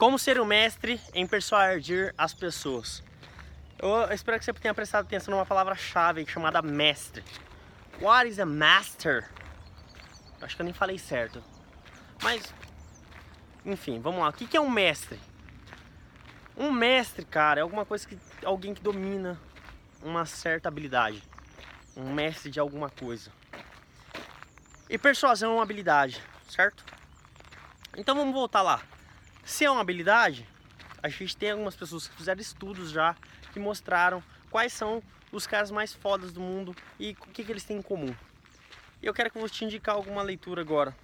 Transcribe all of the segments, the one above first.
Como ser um mestre em persuadir as pessoas? Eu espero que você tenha prestado atenção numa palavra-chave chamada mestre. What is a master? Acho que eu nem falei certo. Mas, enfim, vamos lá. O que é um mestre? Um mestre, cara, é alguma coisa que alguém que domina uma certa habilidade. Um mestre de alguma coisa. E persuasão é uma habilidade, certo? Então vamos voltar lá. Se é uma habilidade, a gente tem algumas pessoas que fizeram estudos já que mostraram quais são os caras mais fodas do mundo e o que, que eles têm em comum. Eu quero que eu vou te indicar alguma leitura agora.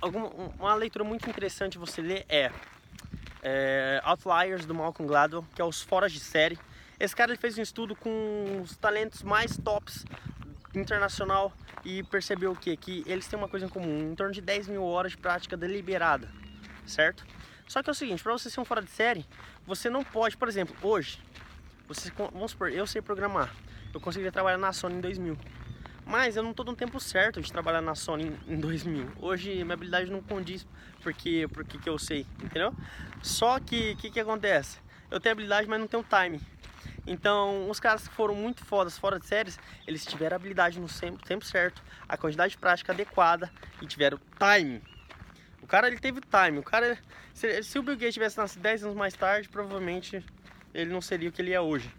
Alguma, uma leitura muito interessante você ler é, é Outliers do Malcolm Gladwell, que é os Foras de Série. Esse cara ele fez um estudo com os talentos mais tops internacional e percebeu o que? Que eles têm uma coisa em comum, em torno de 10 mil horas de prática deliberada certo? Só que é o seguinte, para você ser um fora de série, você não pode, por exemplo, hoje, você, vamos supor, eu sei programar, eu conseguiria trabalhar na Sony em 2000, mas eu não estou no tempo certo de trabalhar na Sony em 2000. Hoje minha habilidade não condiz porque porque que eu sei, entendeu? Só que o que, que acontece? Eu tenho habilidade, mas não tenho time. Então, os caras que foram muito fodas fora de séries, eles tiveram habilidade no tempo certo, a quantidade de prática adequada e tiveram time cara ele teve time. O cara, se, se o Bill Gates tivesse nascido 10 anos mais tarde, provavelmente ele não seria o que ele é hoje.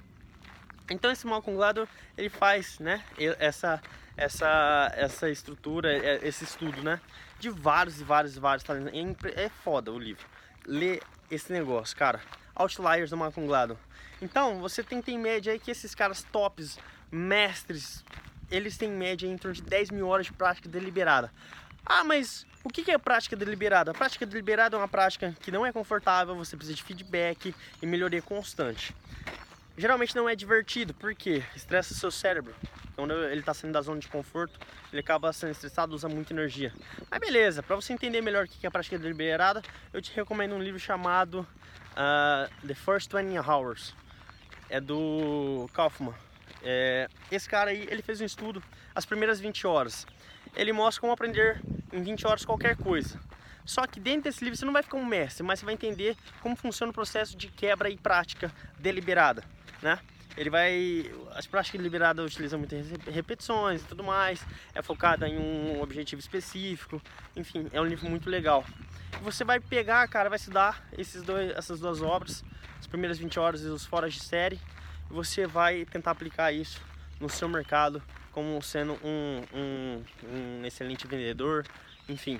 Então esse Malcolm Gladwell, ele faz, né, essa essa essa estrutura, é, esse estudo, né, de vários e vários e vários talentos. É, é foda o livro. Lê esse negócio, cara. Outliers do Malcolm Gladwell. Então, você tem que ter em média aí que esses caras tops, mestres, eles têm em média torno de 10 mil horas de prática deliberada. Ah, mas o que é prática deliberada? A prática deliberada é uma prática que não é confortável, você precisa de feedback e melhoria constante. Geralmente não é divertido, porque estressa seu cérebro. Quando ele está saindo da zona de conforto, ele acaba sendo estressado, usa muita energia. Mas beleza, para você entender melhor o que é a prática deliberada, eu te recomendo um livro chamado uh, The First 20 Hours. É do Kaufman. É, esse cara aí, ele fez um estudo, as primeiras 20 horas. Ele mostra como aprender em 20 horas qualquer coisa. Só que dentro desse livro você não vai ficar um mestre, mas você vai entender como funciona o processo de quebra e prática deliberada, né? Ele vai... As práticas deliberadas utilizam muitas repetições e tudo mais, é focada em um objetivo específico, enfim, é um livro muito legal. Você vai pegar, cara, vai estudar esses dois, essas duas obras, as primeiras 20 horas e os foras de série, e você vai tentar aplicar isso no seu mercado como sendo um, um, um excelente vendedor, enfim.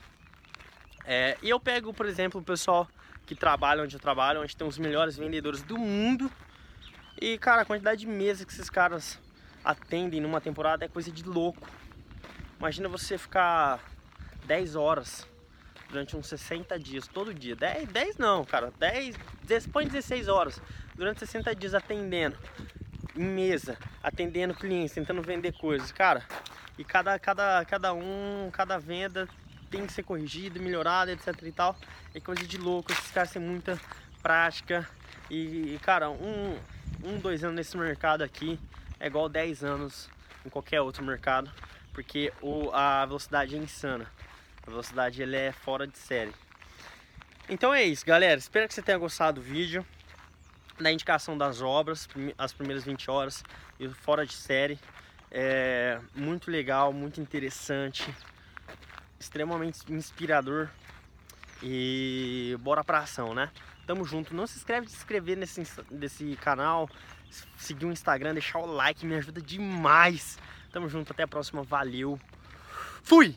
É, e eu pego, por exemplo, o pessoal que trabalha onde eu trabalho, onde tem os melhores vendedores do mundo. E, cara, a quantidade de mesas que esses caras atendem numa temporada é coisa de louco. Imagina você ficar 10 horas durante uns 60 dias, todo dia. 10, 10 não, cara. 10, põe 16 horas durante 60 dias atendendo em mesa, atendendo clientes, tentando vender coisas, cara. E cada, cada, cada um, cada venda tem que ser corrigido, melhorado, etc e tal. É coisa de louco, esses caras têm muita prática. E, cara, um, um, dois anos nesse mercado aqui é igual 10 anos em qualquer outro mercado. Porque o, a velocidade é insana. A velocidade ele é fora de série. Então é isso, galera. Espero que você tenha gostado do vídeo na indicação das obras, as primeiras 20 horas e fora de série. É muito legal, muito interessante, extremamente inspirador e bora pra ação, né? Tamo junto. Não se inscreve de se inscrever nesse, nesse canal, seguir o Instagram, deixar o like, me ajuda demais. Tamo junto, até a próxima, valeu. Fui!